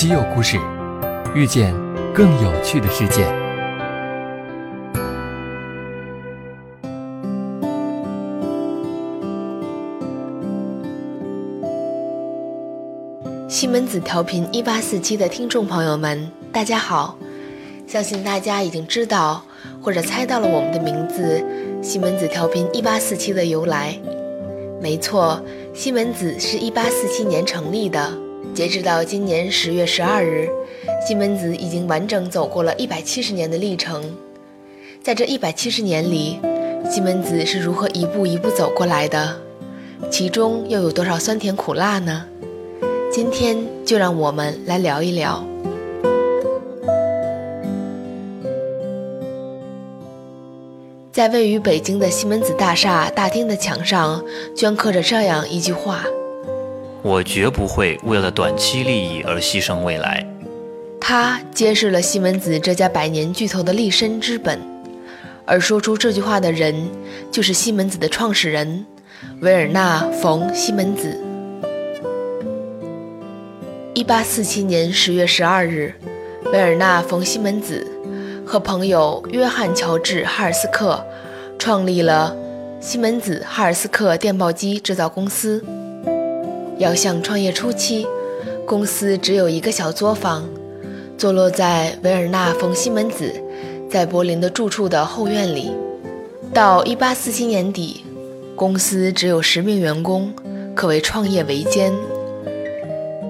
稀有故事，遇见更有趣的世界。西门子调频一八四七的听众朋友们，大家好！相信大家已经知道或者猜到了我们的名字——西门子调频一八四七的由来。没错，西门子是一八四七年成立的。截止到今年十月十二日，西门子已经完整走过了一百七十年的历程。在这一百七十年里，西门子是如何一步一步走过来的？其中又有多少酸甜苦辣呢？今天就让我们来聊一聊。在位于北京的西门子大厦大厅的墙上，镌刻着这样一句话：“我绝不会为了短期利益而牺牲未来。”他揭示了西门子这家百年巨头的立身之本。而说出这句话的人，就是西门子的创始人维尔纳·冯·西门子。一八四七年十月十二日，维尔纳·冯·西门子和朋友约翰·乔治·哈尔斯克创立了西门子哈尔斯克电报机制造公司。要像创业初期，公司只有一个小作坊，坐落在维尔纳·冯·西门子在柏林的住处的后院里。到一八四七年底，公司只有十名员工，可谓创业维艰。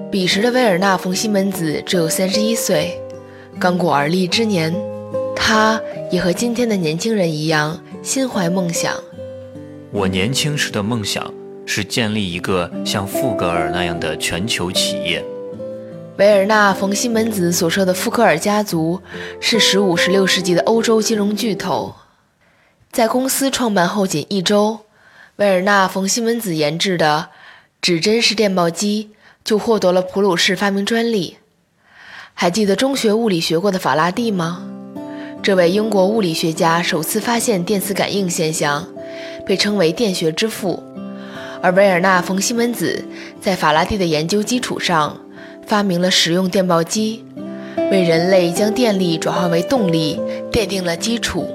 彼时的维尔纳·冯·西门子只有三十一岁，刚过而立之年。他也和今天的年轻人一样，心怀梦想。我年轻时的梦想是建立一个像富格尔那样的全球企业。维尔纳·冯·西门子所说的富格尔家族是十五、十六世纪的欧洲金融巨头。在公司创办后仅一周，维尔纳·冯·西门子研制的指针式电报机。就获得了普鲁士发明专利。还记得中学物理学过的法拉第吗？这位英国物理学家首次发现电磁感应现象，被称为电学之父。而维尔纳·冯·西门子在法拉第的研究基础上，发明了使用电报机，为人类将电力转化为动力奠定了基础。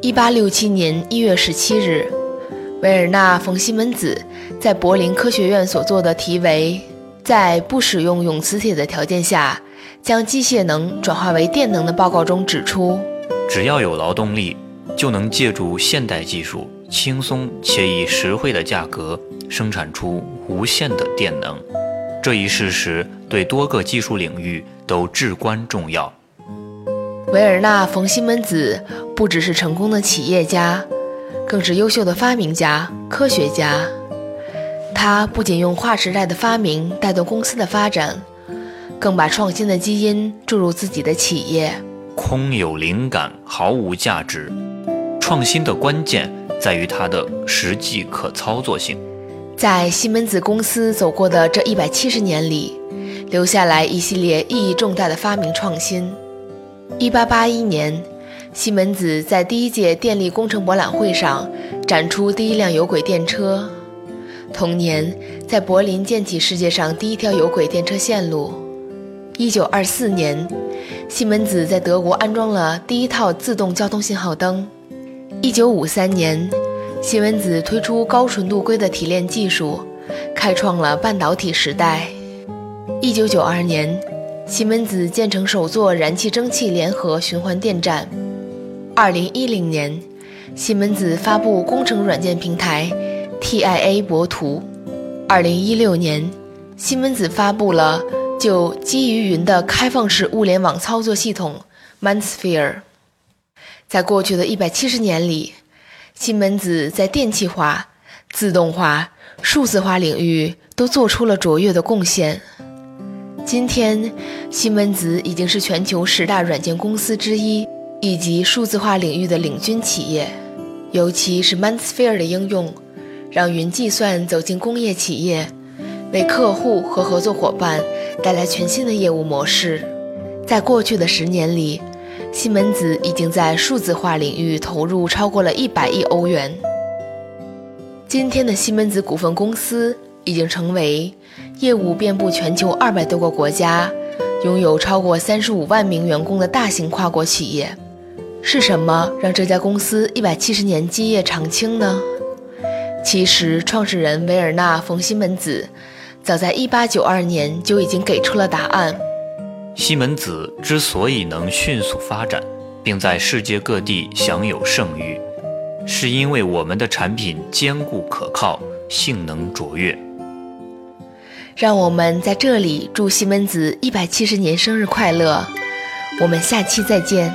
一八六七年一月十七日。维尔纳·冯·西门子在柏林科学院所做的题为“在不使用永磁铁的条件下，将机械能转化为电能”的报告中指出，只要有劳动力，就能借助现代技术，轻松且以实惠的价格生产出无限的电能。这一事实对多个技术领域都至关重要。维尔纳·冯·西门子不只是成功的企业家。更是优秀的发明家、科学家。他不仅用划时代的发明带动公司的发展，更把创新的基因注入自己的企业。空有灵感毫无价值，创新的关键在于它的实际可操作性。在西门子公司走过的这一百七十年里，留下来一系列意义重大的发明创新。一八八一年。西门子在第一届电力工程博览会上展出第一辆有轨电车。同年，在柏林建起世界上第一条有轨电车线路。一九二四年，西门子在德国安装了第一套自动交通信号灯。一九五三年，西门子推出高纯度硅的提炼技术，开创了半导体时代。一九九二年，西门子建成首座燃气蒸汽联合循环电站。二零一零年，西门子发布工程软件平台 TIA 博图。二零一六年，西门子发布了就基于云的开放式物联网操作系统 MindSphere。在过去的一百七十年里，西门子在电气化、自动化、数字化领域都做出了卓越的贡献。今天，西门子已经是全球十大软件公司之一。以及数字化领域的领军企业，尤其是 MindSphere 的应用，让云计算走进工业企业，为客户和合作伙伴带来全新的业务模式。在过去的十年里，西门子已经在数字化领域投入超过了一百亿欧元。今天的西门子股份公司已经成为业务遍布全球二百多个国家、拥有超过三十五万名员工的大型跨国企业。是什么让这家公司一百七十年基业长青呢？其实，创始人维尔纳·冯·西门子早在一八九二年就已经给出了答案。西门子之所以能迅速发展，并在世界各地享有盛誉，是因为我们的产品坚固可靠，性能卓越。让我们在这里祝西门子一百七十年生日快乐！我们下期再见。